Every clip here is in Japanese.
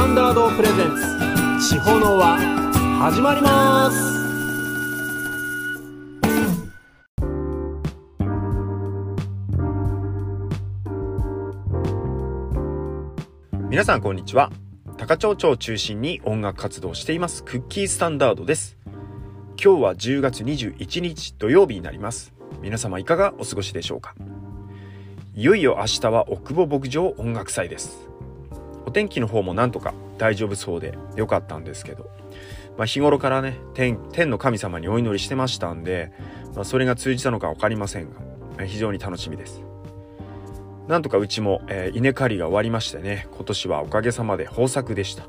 タンダードプレゼンツ。地方の輪始まります。皆さんこんにちは。高町町を中心に音楽活動をしています。クッキースタンダードです。今日は10月21日土曜日になります。皆様いかがお過ごしでしょうか。いよいよ明日は奥保牧場音楽祭です。お天気の方もなんとか大丈夫そうで良かったんですけど、まあ、日頃からね天の神様にお祈りしてましたんで、まあ、それが通じたのか分かりませんが非常に楽しみです。なんとかうちも、えー、稲刈りが終わりましてね今年はおかげさまで豊作でした、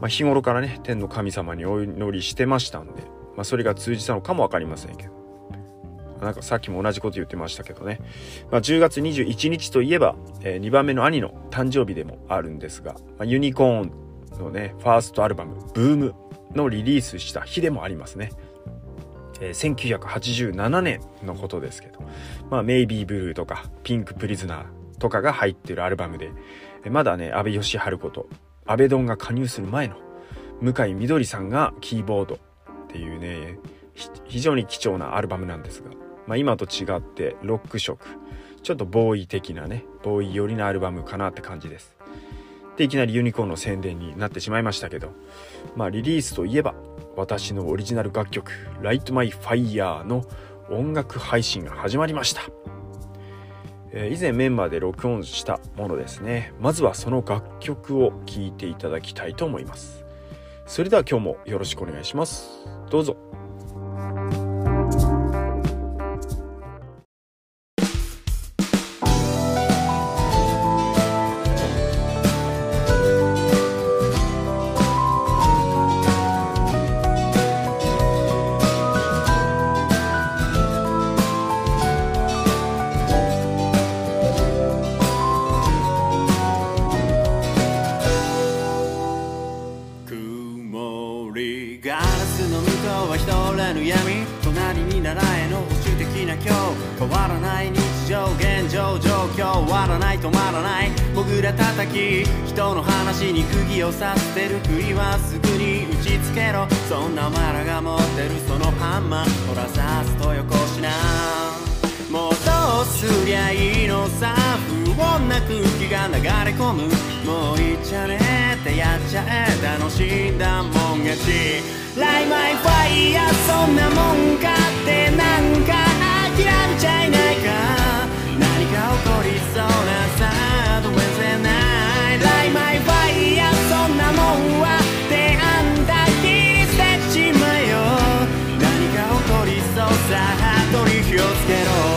まあ、日頃からね天の神様にお祈りしてましたんで、まあ、それが通じたのかも分かりませんけど。なんかさっきも同じこと言ってましたけどね、まあ、10月21日といえば、えー、2番目の兄の誕生日でもあるんですが、まあ、ユニコーンのねファーストアルバム「ブームのリリースした日でもありますね。えー、1987年のことですけど、まあ、メイビーブルーとか、ピンクプリズナーとかが入ってるアルバムでえ、まだね、安倍義治こと、安倍ドンが加入する前の、向井みどりさんがキーボードっていうね、非常に貴重なアルバムなんですが、まあ、今と違ってロック色。ちょっとボーイ的なねボーイ寄りのアルバムかなって感じです。でいきなりユニコーンの宣伝になってしまいましたけどまあリリースといえば私のオリジナル楽曲「Light My Fire」の音楽配信が始まりました、えー、以前メンバーで録音したものですね。まずはその楽曲を聴いていただきたいと思います。それでは今日もよろしくお願いします。どうぞ。き人の話に釘を刺してる杭はすぐに打ちつけろ。そんなお前らが持ってるそのハンマー。ほらさすとよこしな。もうどうすりゃいいのさ不穏な空気が流れ込む。もういっちゃねってやっちゃえ楽しんだもん勝ち。ライマイファイヤそんなもんかってなんか諦めちゃいないか。何か起こりそうなさードウェン気そんなもんはで、あんだけ捨てちまよ何か起こりそうさ取り火をつけろ。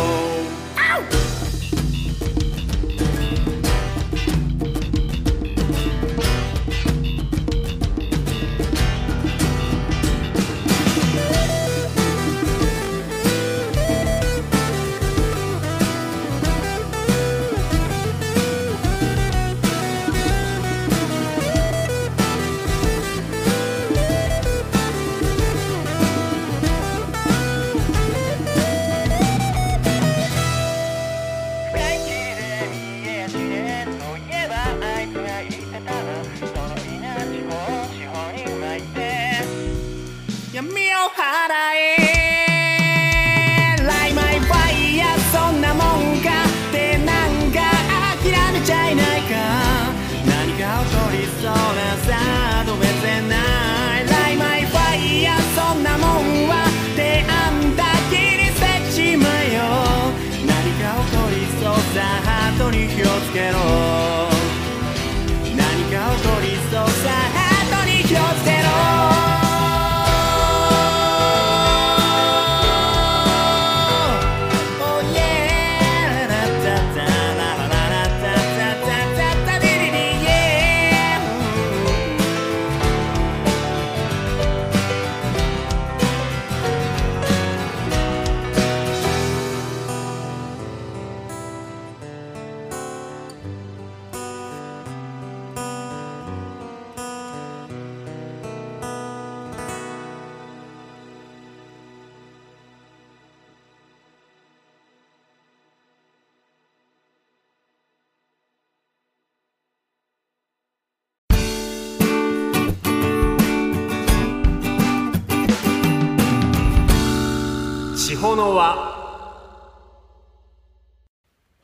に火をつけろ。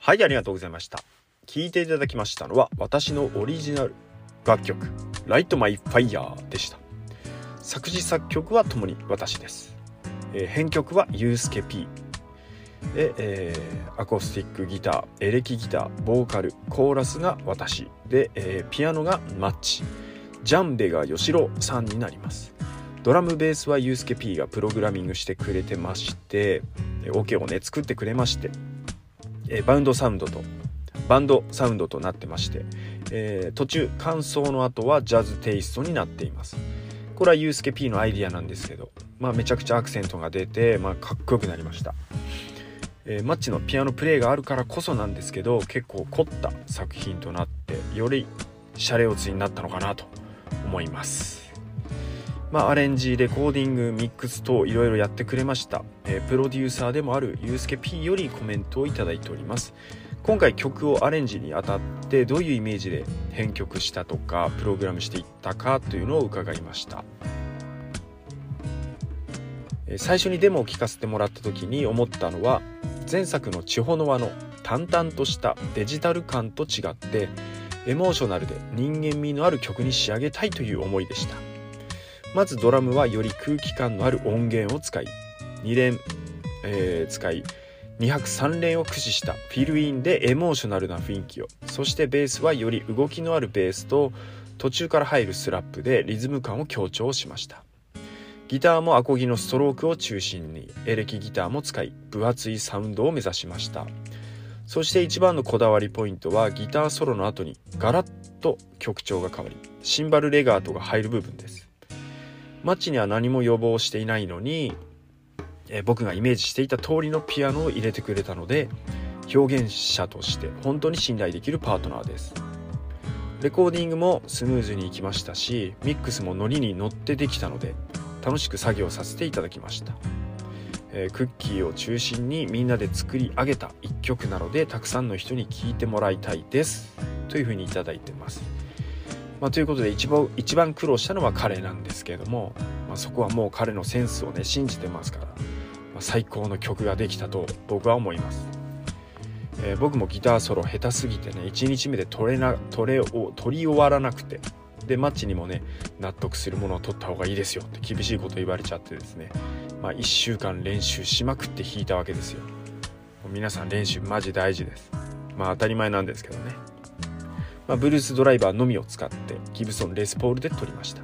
はいありがとうございました。聴いていただきましたのは私のオリジナル楽曲「Light My Fire」でした。作詞作曲はともに私です、えー、編曲はユースケ P で、えー、アコースティックギターエレキギターボーカルコーラスが私。で、えー、ピアノがマッチ。ジャンベが吉郎さんになります。ドラムベースはユースケ P がプログラミングしてくれてましてオ、ケをね作ってくれましてえバウンドサウンドとバンドサウンドとなってまして、えー、途中感想の後はジャズテイストになっています。これはユースケ P のアイディアなんですけど、まあ、めちゃくちゃアクセントが出て、まあ、かっこよくなりました、えー、マッチのピアノプレイがあるからこそなんですけど結構凝った作品となってよりシャレオツになったのかなと思います。まあ、アレンジレコーディングミックス等いろいろやってくれました、えー、プロデューサーでもあるゆうすけ P よりコメントをいただいております。今回曲をアレンジにあたってどういうイメージで編曲したとかプログラムしていったかというのを伺いました。最初にデモを聴かせてもらった時に思ったのは前作の「地方の輪」の淡々としたデジタル感と違ってエモーショナルで人間味のある曲に仕上げたいという思いでした。まずドラムはより空気感のある音源を使い2連、えー、使い2拍3連を駆使したフィルインでエモーショナルな雰囲気を。そしてベースはより動きのあるベースと途中から入るスラップでリズム感を強調しました。ギターもアコギのストロークを中心にエレキギターも使い分厚いサウンドを目指しました。そして一番のこだわりポイントはギターソロの後にガラッと曲調が変わりシンバルレガートが入る部分です。マッチには何も予防していないのに、え僕がイメージしていた通りのピアノを入れてくれたので表現者として本当に信頼できるパートナーです。レコーディングもスムーズにいきましたしミックスもノリに乗ってできたので楽しく作業させていただきました、えー、クッキーを中心にみんなで作り上げた一曲なのでたくさんの人に聴いてもらいたいです。というふうに頂いてます。まあ、ということで一番一番苦労したのは彼なんですけれども、まあ、そこはもう彼のセンスをね信じてますから、まあ、最高の曲ができたと僕は思います、えー、僕もギターソロ下手すぎてね1日目で取れな取れを取り終わらなくてでマッチにもね納得するものを取った方がいいですよって厳しいこと言われちゃってですね、まあ、1週間練習しまくって弾いたわけですよ。皆さん練習マジ大事です。まあ当たり前なんですけどね。まあ、ブルースドライバーのみを使ってギブソンレスポールで撮りました。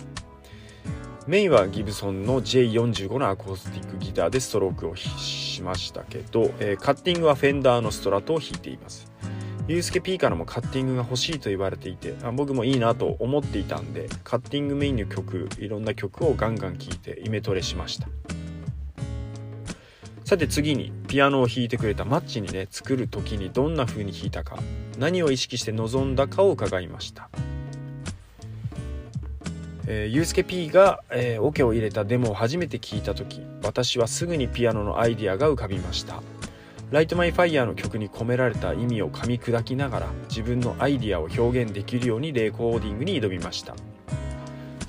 メインはギブソンの J45 のアコースティックギターでストロークをしましたけど、えー、カッティングはフェンダーのストラトを弾いています。ユースケ P からもカッティングが欲しいと言われていてあ僕もいいなと思っていたんでカッティングメインの曲いろんな曲をガンガン聴いてイメトレしました。さて次にピアノを弾いてくれたマッチにね作る時にどんな風に弾いたか何を意識して臨んだかを伺いました。えー、ゆうすけ P が、えー、オケを入れたデモを初めて聞いた時私はすぐにピアノのアイディアが浮かびました「ライト・マイ・ファイヤー」の曲に込められた意味を噛み砕きながら自分のアイディアを表現できるようにレコーディングに挑みました。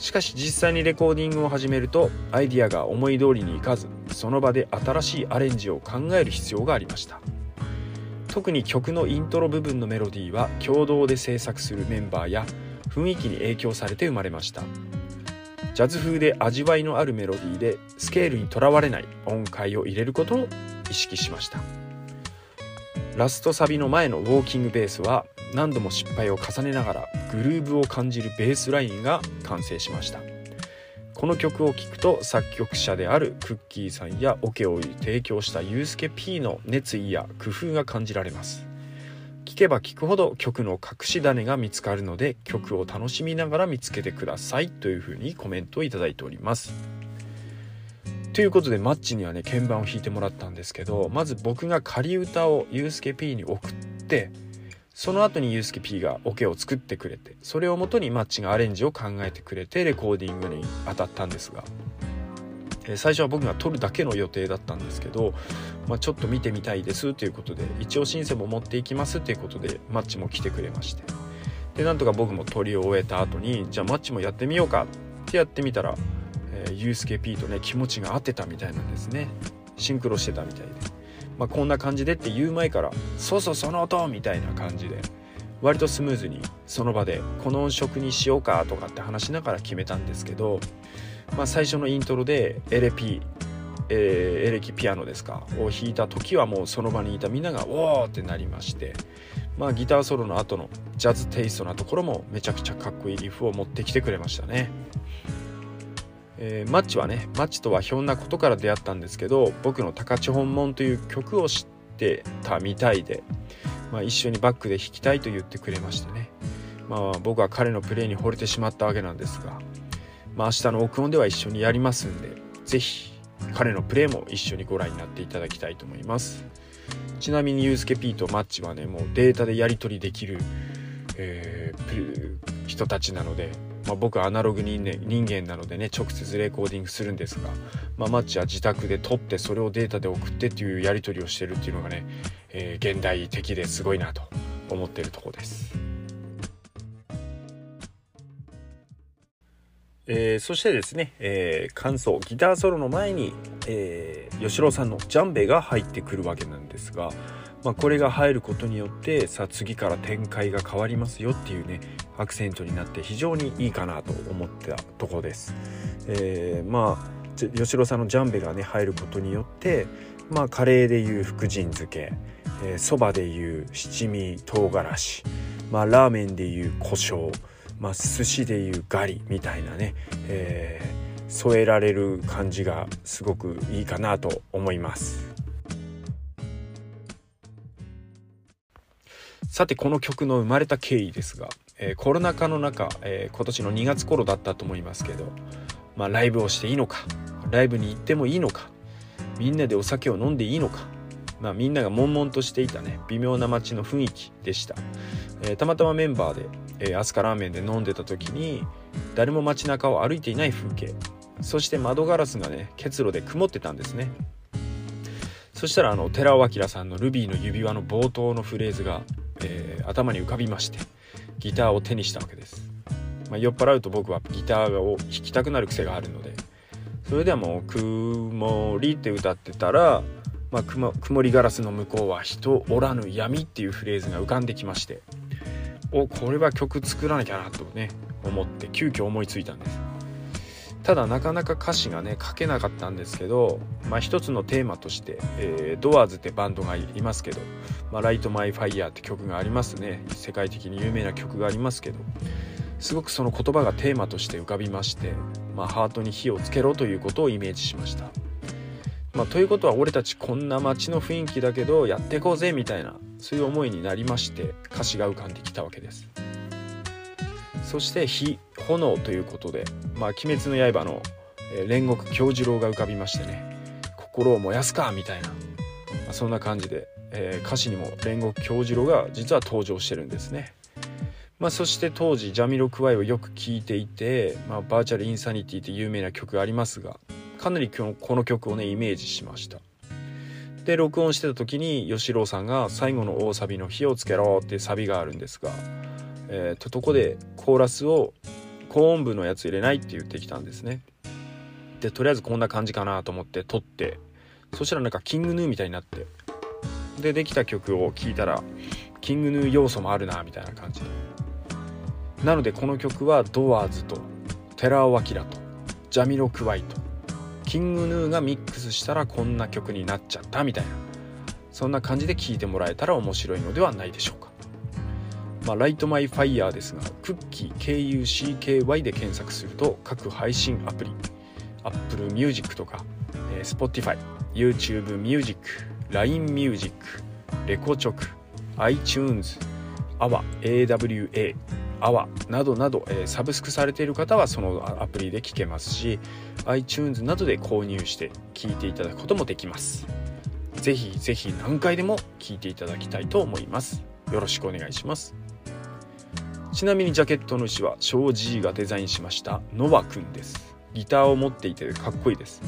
しかし実際にレコーディングを始めるとアイディアが思い通りにいかずその場で新しいアレンジを考える必要がありました。特に曲のイントロ部分のメロディーは共同で制作するメンバーや雰囲気に影響されて生まれました。ジャズ風で味わいのあるメロディーでスケールにとらわれない音階を入れることを意識しました。ラストサビの前のウォーキングベースは何度も失敗を重ねながらグルーブを感じるベースラインが完成しました。この曲を聴くと作曲者であるクッキーさんやオケを提供したユースケ P の熱意や工夫が感じられます。聴けば聴くほど曲の隠し種が見つかるので曲を楽しみながら見つけてくださいというふうにコメントを頂いております。ということでマッチにはね鍵盤を弾いてもらったんですけどまず僕が仮歌をユースケ P に送ってその後にユースケ P がオ、ケを作ってくれてそれをもとにマッチがアレンジを考えてくれてレコーディングに当たったんですが、え、最初は僕が撮るだけの予定だったんですけど、まあ、ちょっと見てみたいですということで一応シンセも持っていきますということでマッチも来てくれまして。でなんとか僕も撮りを終えた後にじゃあマッチもやってみようかってやってみたら、えー、ユースケ P とね気持ちが合ってたみたいなんですね。シンクロしてたみたいで、まあ、こんな感じでって言う前から「そうそうその音!」みたいな感じで割とスムーズにその場でこの音色にしようかとかって話しながら決めたんですけど、まあ、最初のイントロでエレピえー、エレキピアノですかを弾いた時はもうその場にいたみんなが「おー!」ってなりましてまあギターソロの後のジャズテイストなところもめちゃくちゃかっこいいリフを持ってきてくれましたね。えー、マッチはねマッチとはひょんなことから出会ったんですけど僕の「高千本門」という曲を知ってたみたいで、まあ、一緒にバックで弾きたいと言ってくれましてね、まあ、僕は彼のプレーに惚れてしまったわけなんですが、まあ、明日の録音では一緒にやりますんで是非彼のプレーも一緒にご覧になっていただきたいと思います。ちなみにユースケ P とマッチはねもうデータでやり取りできる、えー、人たちなのでまあ、僕はアナログ人間人間なのでね直接レコーディングするんですが、まあ、マッチは自宅で撮ってそれをデータで送ってっていうやり取りをしてるっていうのがね、えー、現代的ですごいなと思ってるとこです。えー、そしてですね、えー、感想ギターソロの前に、えー、吉郎さんのジャンベが入ってくるわけなんですが、まあ、これが入ることによってさあ次から展開が変わりますよっていうねアクセントになって非常にいいかなと思ったとこです。えー、まあ吉郎さんのジャンベがね入ることによってまあカレーでいう福神漬けそば、えー、でいう七味唐辛子まあラーメンでいう胡椒まあ寿司でいうガリみたいなね、えー、添えられる感じがすごくいいかなと思います。さてこの曲の生まれた経緯ですが、えー、コロナ禍の中、えー、今年の2月頃だったと思いますけど、まあ、ライブをしていいのかライブに行ってもいいのかみんなでお酒を飲んでいいのか、まあ、みんなが悶々としていたね微妙な街の雰囲気でした、えー、たまたまメンバーで、えー、飛鳥ラーメンで飲んでた時に誰も街中を歩いていない風景そして窓ガラスがね結露で曇ってたんですね。そしたらあの寺尾明さんの「ルビーの指輪」の冒頭のフレーズがえー、頭に浮かびましてギターを手にしたわけです、まあ、酔っ払うと僕はギターを弾きたくなる癖があるのでそれではもう「曇り」って歌ってたら「まあ、曇りガラスの向こうは人おらぬ闇」っていうフレーズが浮かんできましておこれは曲作らなきゃなとね思って急遽思いついたんです。ただなかなか歌詞がね書けなかったんですけど、まあ、一つのテーマとして、えー、ドアーズってバンドがいますけど「まあ、ライト・マイ・ファイヤー」って曲がありますね世界的に有名な曲がありますけどすごくその言葉がテーマとして浮かびまして、まあ、ハートに火をつけろということをイメージしました。まあ、ということは俺たちこんな街の雰囲気だけどやっていこうぜみたいなそういう思いになりまして歌詞が浮かんできたわけです。そして火炎ということで「まあ、鬼滅の刃の」、煉獄京次郎が浮かびましてね心を燃やすかみたいな、まあ、そんな感じで、えー、歌詞にも煉獄京次郎が実は登場してるんですね。まあ、そして当時ジャミロクワイをよく聴いていて、まあ、バーチャルインサニティって有名な曲ありますがかなりこの曲をねイメージしましたで録音してた時に吉郎さんが最後の大サビの「火をつけろ」ってサビがあるんですがえー、ととこでコーラスを高音部のやつ入れないって言ってきたんですね。でとりあえずこんな感じかなと思って録ってそしたらなんか King Gnu みたいになってでできた曲を聴いたら King Gnu 要素もあるなみたいな感じ。なのでこの曲はドアーズと寺尾聰とジャミロクワイと King Gnu がミックスしたらこんな曲になっちゃったみたいなそんな感じで聴いてもらえたら面白いのではないでしょうか。まあ、 Light My Fire ですが、クッキー KUCKY で検索すると各配信アプリ、Apple Music とか、えー、Spotify、YouTube Music、LINE Music、レコチョク、iTunes、AWA、AWA、AWA などなど、えー、サブスクされている方はそのアプリで聴けますし iTunes などで購入して聴いていただくこともできます。ぜひぜひ何回でも聴いていただきたいと思います。よろしくお願いします。ちなみにジャケットの牛は庄司がデザインしました。ノバくんです。ギターを持っていてかっこいいです、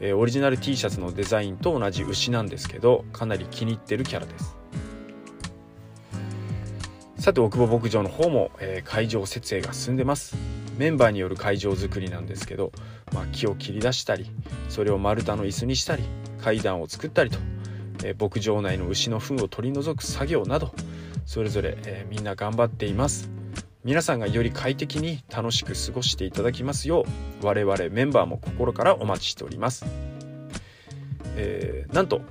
えー、オリジナル T シャツのデザインと同じ牛なんですけどかなり気に入ってるキャラです。さて奥保牧場の方も、えー、会場設営が進んでます。メンバーによる会場作りなんですけど、まあ、木を切り出したりそれを丸太の椅子にしたり階段を作ったりと、えー、牧場内の牛の糞を取り除く作業などそれぞれ、えー、みんな頑張っています。皆さんがより快適に楽しく過ごしていただきますよう我々メンバーも心からお待ちしております、えー、なんと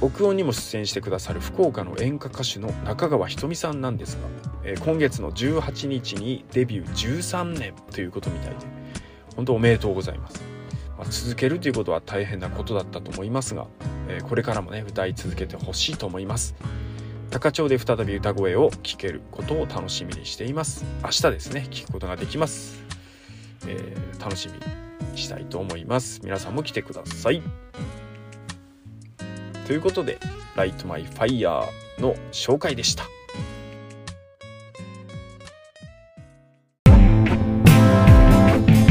録音にも出演してくださる福岡の演歌歌手の中川ひとみさんなんですが、えー、今月の18日にデビュー13年ということみたいで本当おめでとうございます、まあ、続けるということは大変なことだったと思いますが、えー、これからもね歌い続けてほしいと思います。高千穂で再び歌声を聴けることを楽しみにしています。明日ですね聞くことができます、えー、楽しみにしたいと思います。皆さんも来てください。ということで「Light My Fire」の紹介でした。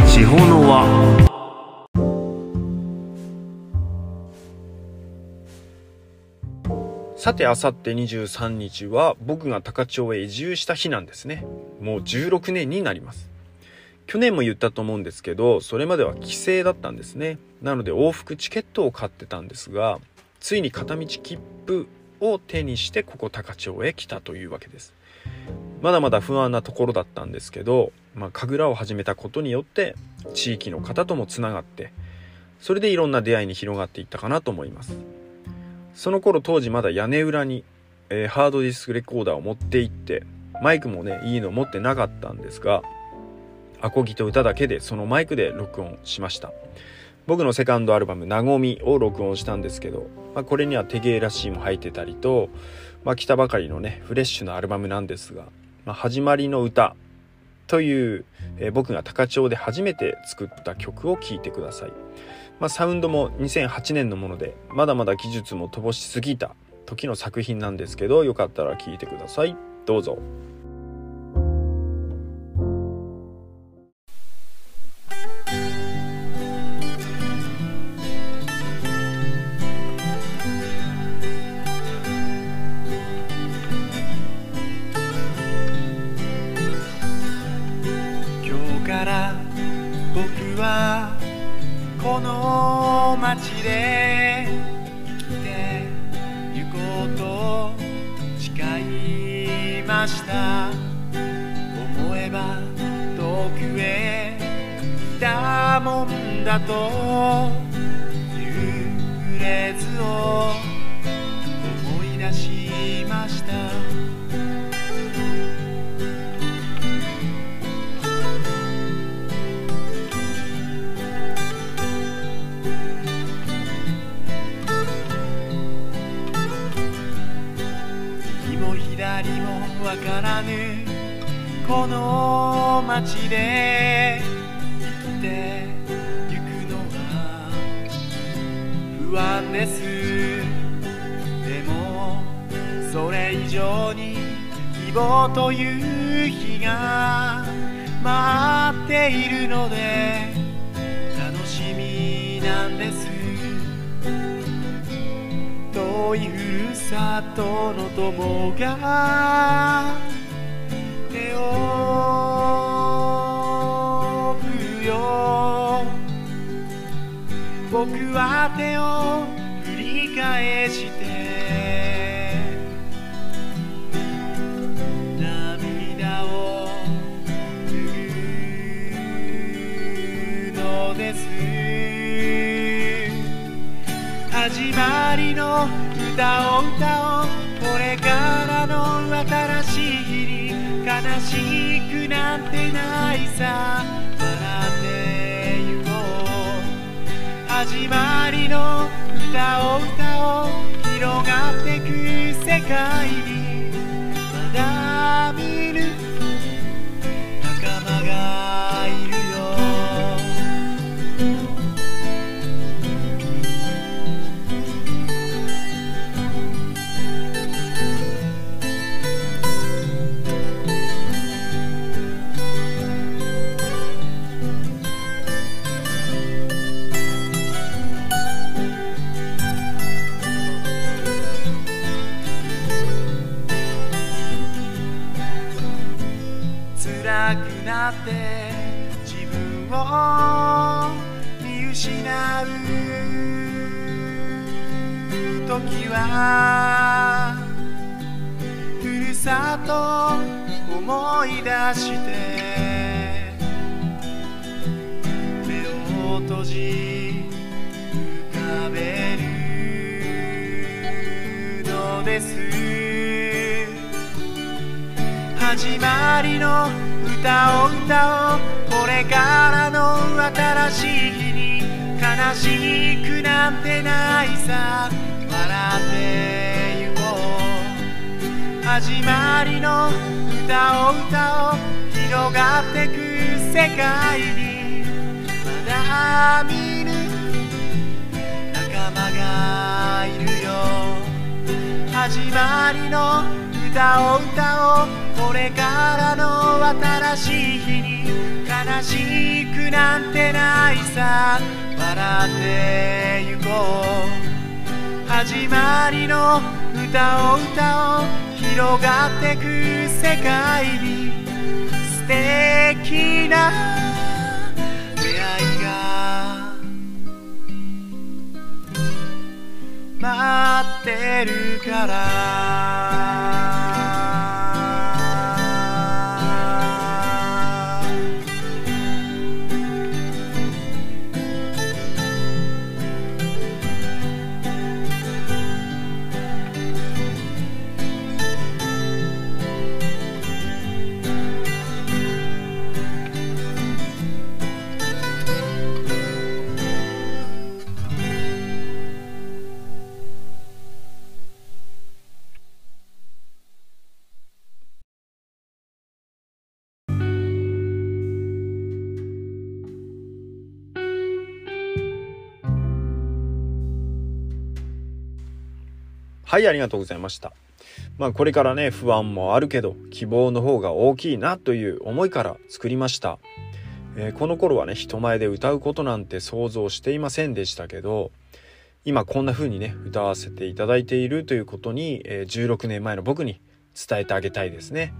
地方の輪。さて、あさって23日は僕が高千穂へ移住した日なんですね。もう16年になります。去年も言ったと思うんですけど、それまでは帰省だったんですね。なので往復チケットを買ってたんですが、ついに片道切符を手にしてここ高千穂へ来たというわけです。まだまだ不安なところだったんですけど、まあ、神楽を始めたことによって地域の方ともつながってそれでいろんな出会いに広がっていったかなと思います。その頃当時まだ屋根裏に、えー、ハードディスクレコーダーを持って行ってマイクもねいいの持ってなかったんですがアコギと歌だけでそのマイクで録音しました僕のセカンドアルバム「なごみ」を録音したんですけど、まあ、これには手芸らしいも入ってたりと、まあ、来たばかりのねフレッシュなアルバムなんですが「まあ、始まりの歌」という、えー、僕が高千穂で初めて作った曲を聴いてください。まあ、サウンドも2008年のものでまだまだ技術も乏しすぎた時の作品なんですけどよかったら聴いてくださいどうぞ。だというフレーズを思い出しました。右も左もわからぬこの街で不安ですでもそれ以上に希望という日が待っているので楽しみなんです。遠いふるさとの友が僕は手を振り返して。涙を拭うのです。始まりの歌を歌おう。これからの新しい日に悲しくなんてないさ。始まりの歌を歌おう。広がってく世界に。って自分を見失う。時はふるさと思い出して目を閉じ浮かべるのです。始まりの歌を歌おうこれからの新しい日に悲しくなんてないさ笑ってゆこう始まりの歌を歌おう広がってく世界にまだ見ぬ仲間がいるよ。始まりの歌を歌おう。これからの新しい日に悲しくなんてないさ。笑ってゆこう。始まりの歌を歌おう広がってく世界に。素敵な出会いが待ってるから。はい、ありがとうございました。まあこれからね、不安もあるけど、希望の方が大きいなという思いから作りました。えーこの頃はね、人前で歌うことなんて想像していませんでしたけど、今こんな風にね、歌わせていただいているということに、えー16年前の僕に伝えてあげたいですね。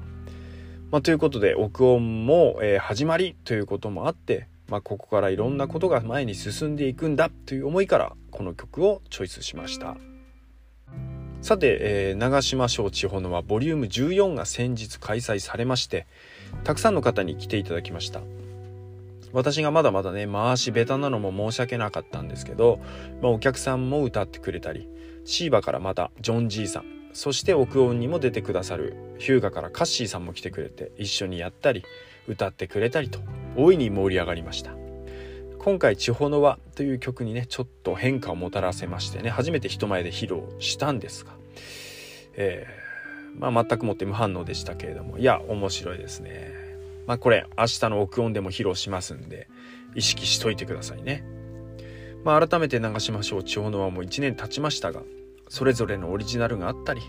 まあということで、憶音も、えー始まりということもあって、まあここからいろんなことが前に進んでいくんだという思いから、この曲をチョイスしました。さて、えー長島省地方のはボリューム14が先日開催されましてたくさんの方に来ていただきました。私がまだまだね回し下手なのも申し訳なかったんですけど、まあ、お客さんも歌ってくれたりシーバからまたジョン・ジーさんそして奥音にも出てくださるヒューガからカッシーさんも来てくれて一緒にやったり歌ってくれたりと大いに盛り上がりました。今回「地方の輪」という曲にねちょっと変化をもたらせましてね初めて人前で披露したんですが、えーまあ、全くもって無反応でしたけれどもいや面白いですね。まあこれ明日の録音でも披露しますんで意識しといてくださいね。まあ改めて流しましょう。地方の輪も1年経ちましたがそれぞれのオリジナルがあったり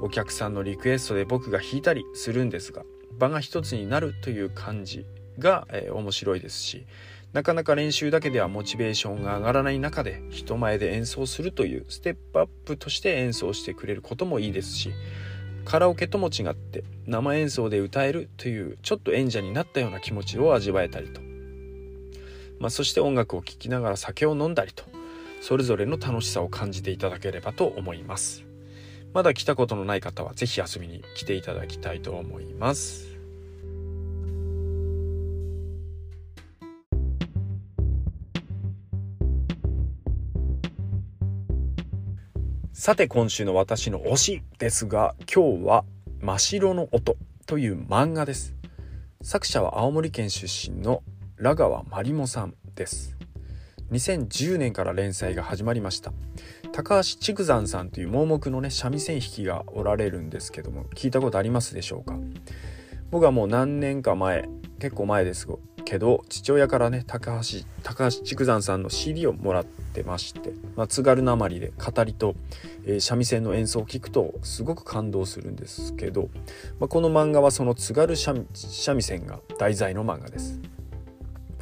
お客さんのリクエストで僕が弾いたりするんですが場が一つになるという感じが、えー面白いですしなかなか練習だけではモチベーションが上がらない中で人前で演奏するというステップアップとして演奏してくれることもいいですしカラオケとも違って生演奏で歌えるというちょっと演者になったような気持ちを味わえたりと、まあ、そして音楽を聴きながら酒を飲んだりとそれぞれの楽しさを感じていただければと思います。まだ来たことのない方は是非遊びに来ていただきたいと思います。さて今週の私の推しですが今日は「真白の音」という漫画です。作者は青森県出身の良川まりもさんです。2010年から連載が始まりました。高橋竹山さんという盲目のね三味線弾きがおられるんですけども聞いたことありますでしょうか？僕はもう何年か前結構前ですけど父親からね高橋高橋竹山さんの CD をもらってまして、まあ、津軽なまりで語りと、えー三味線の演奏を聞くとすごく感動するんですけど、まあ、この漫画はその津軽三三味線が題材の漫画です。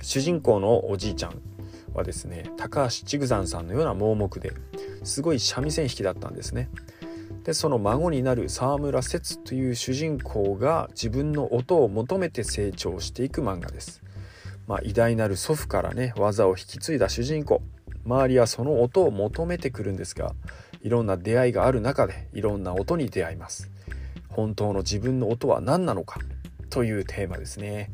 主人公のおじいちゃんはですね高橋竹山さんのような盲目ですごい三味線弾きだったんですね。でその孫になる沢村節という主人公が自分の音を求めて成長していく漫画です、まあ、偉大なる祖父からね技を引き継いだ主人公。周りはその音を求めてくるんですがいろんな出会いがある中でいろんな音に出会います。本当の自分の音は何なのかというテーマですね。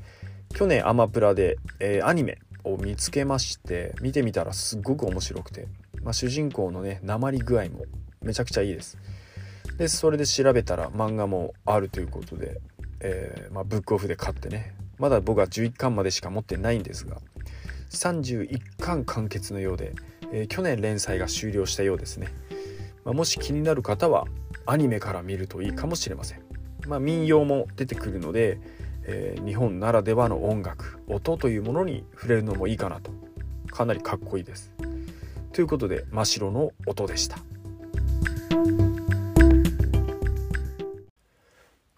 去年アマプラで、えー、アニメを見つけまして見てみたらすっごく面白くて、まあ、主人公のね鉛具合もめちゃくちゃいいです。でそれで調べたら漫画もあるということで、えー、まあ、ブックオフで買ってねまだ僕は11巻までしか持ってないんですが31巻完結のようで、えー、去年連載が終了したようですね、まあ、もし気になる方はアニメから見るといいかもしれません、まあ、民謡も出てくるので、えー、日本ならではの音楽音というものに触れるのもいいかなと。かなりかっこいいです。ということで真っ白の音でした。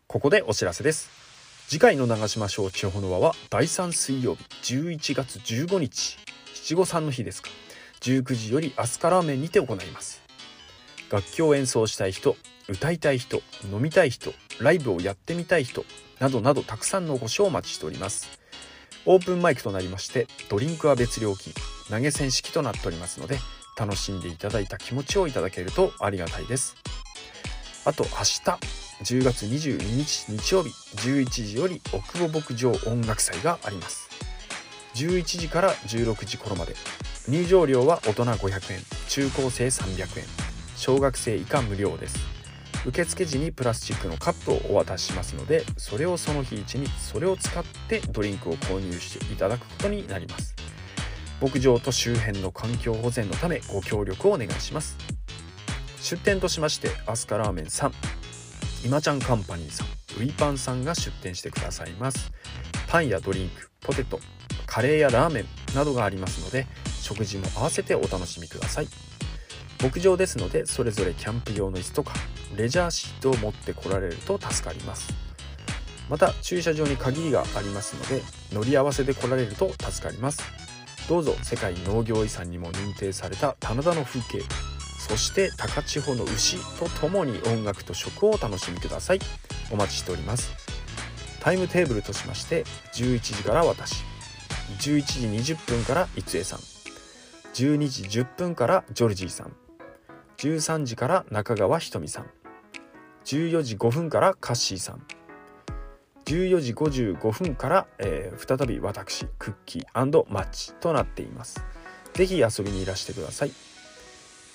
ここでお知らせです。次回の長島省地方の輪は第3水曜日11月15日七五三の日ですか。19時よりアスカラーメンにて行います。楽器を演奏したい人歌いたい人飲みたい人ライブをやってみたい人などなどたくさんのお越しをお待ちしております。オープンマイクとなりましてドリンクは別料金投げ銭式となっておりますので楽しんでいただいた気持ちをいただけるとありがたいです。あと明日10月22日日曜日11時より奥保牧場音楽祭があります。11時から16時頃まで入場料は大人500円中高生300円小学生以下無料です。受付時にプラスチックのカップをお渡ししますのでそれをその日一にそれを使ってドリンクを購入していただくことになります。牧場と周辺の環境保全のためご協力をお願いします。出店としましてアスカラーメンさん今ちゃんカンパニーさんウイパンさんが出店してくださいます。パンやドリンクポテトカレーやラーメンなどがありますので食事も合わせてお楽しみください。牧場ですのでそれぞれキャンプ用の椅子とかレジャーシートを持ってこられると助かります。また駐車場に限りがありますので乗り合わせで来られると助かります。どうぞ世界農業遺産にも認定された棚田の風景そして高千穂の牛とともに音楽と食をお楽しみください。お待ちしております。タイムテーブルとしまして11時から私。11時20分から逸江さん。12時10分からジョルジーさん。13時から中川ひとみさん。14時5分からカッシーさん。14時55分から、えー、再び私クッキーマッチとなっています。是非遊びにいらしてください。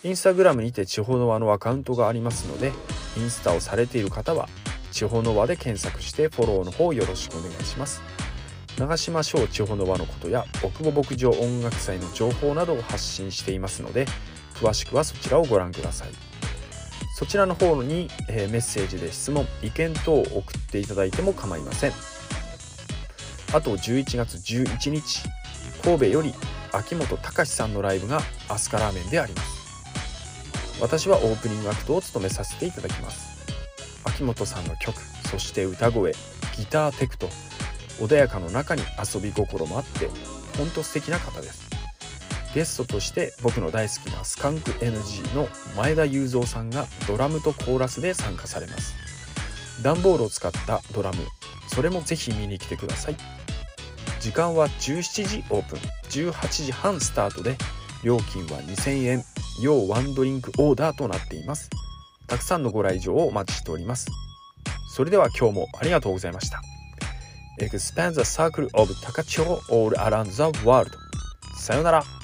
インスタグラムにて地方の輪のアカウントがありますのでインスタをされている方は地方の輪で検索してフォローの方よろしくお願いします。長島省地方の輪のことや奥保牧場音楽祭の情報などを発信していますので詳しくはそちらをご覧ください。そちらの方に、え、メッセージで質問意見等を送っていただいても構いません。あと11月11日神戸より秋元隆さんのライブがアスカラーメンであります。私はオープニングアクトを務めさせていただきます。秋元さんの曲そして歌声ギターテクと穏やかの中に遊び心もあってほんと素敵な方です。ゲストとして僕の大好きなスカンク NG の前田雄三さんがドラムとコーラスで参加されます。段ボールを使ったドラムそれもぜひ見に来てください。時間は17時オープン18時半スタートで料金は2000円。要ワンドリンクオーダーとなっています。たくさんのご来場をお待ちしております。それでは今日もありがとうございました。Expand the circle of Takacho all around the world さよなら。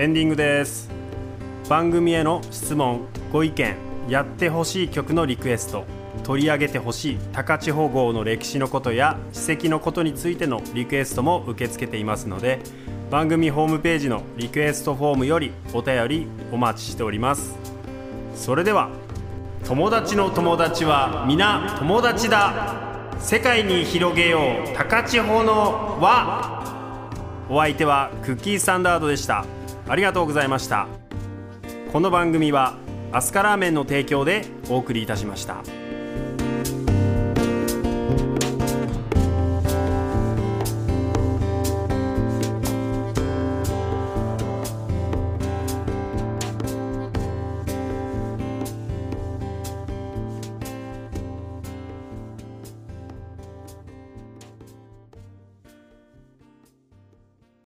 エンディングです。番組への質問ご意見やってほしい曲のリクエスト取り上げてほしい高千穂号の歴史のことや史跡のことについてのリクエストも受け付けていますので番組ホームページのリクエストフォームよりお便りお待ちしております。それでは友達の友達は皆友達だ。世界に広げよう高千穂の輪。お相手はクッキースタンダードでした。ありがとうございましたこの番組はアスカラーメンの提供でお送りいたしました。